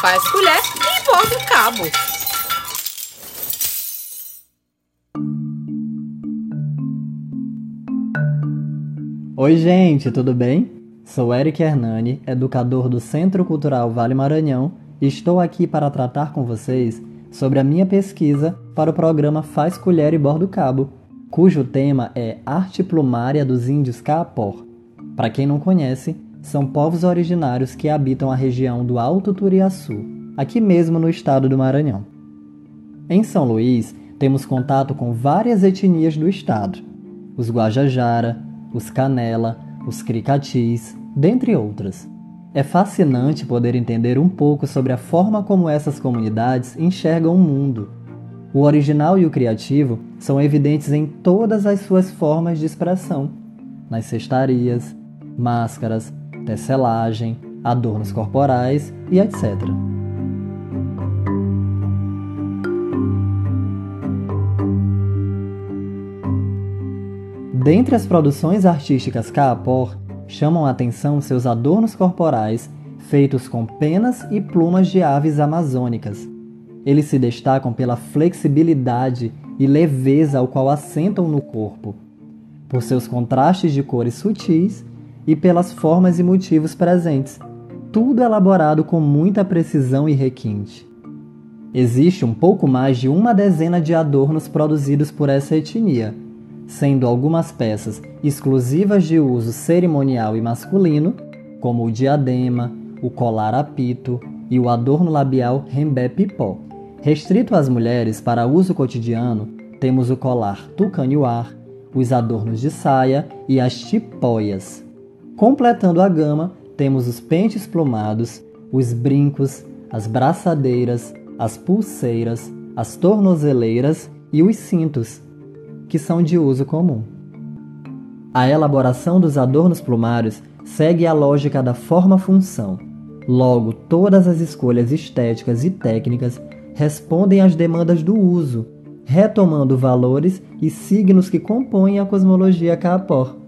faz colher e borda o cabo. Oi, gente, tudo bem? Sou Eric Hernani, educador do Centro Cultural Vale Maranhão, e estou aqui para tratar com vocês sobre a minha pesquisa para o programa Faz Colher e Bordo Cabo, cujo tema é Arte Plumária dos Índios Caapor. Para quem não conhece, são povos originários que habitam a região do Alto Turiaçu, aqui mesmo no estado do Maranhão. Em São Luís, temos contato com várias etnias do estado: os Guajajara, os Canela, os Cricatis, dentre outras. É fascinante poder entender um pouco sobre a forma como essas comunidades enxergam o mundo. O original e o criativo são evidentes em todas as suas formas de expressão: nas cestarias, máscaras, tecelagem, adornos corporais e etc. Dentre as produções artísticas Kaapor, chamam a atenção seus adornos corporais feitos com penas e plumas de aves amazônicas. Eles se destacam pela flexibilidade e leveza ao qual assentam no corpo, por seus contrastes de cores sutis e pelas formas e motivos presentes, tudo elaborado com muita precisão e requinte. Existe um pouco mais de uma dezena de adornos produzidos por essa etnia, sendo algumas peças exclusivas de uso cerimonial e masculino, como o diadema, o colar apito e o adorno labial rembé pipó. Restrito às mulheres para uso cotidiano, temos o colar tucanhuar, os adornos de saia e as tipóias. Completando a gama, temos os pentes plumados, os brincos, as braçadeiras, as pulseiras, as tornozeleiras e os cintos, que são de uso comum. A elaboração dos adornos plumários segue a lógica da forma-função. Logo, todas as escolhas estéticas e técnicas respondem às demandas do uso, retomando valores e signos que compõem a cosmologia Kaapor.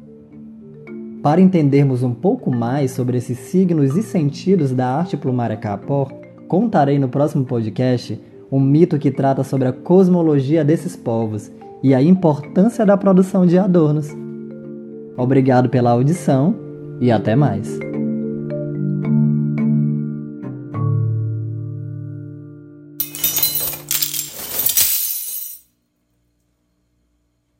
Para entendermos um pouco mais sobre esses signos e sentidos da arte plumária Kaapor, contarei no próximo podcast um mito que trata sobre a cosmologia desses povos e a importância da produção de adornos. Obrigado pela audição e até mais.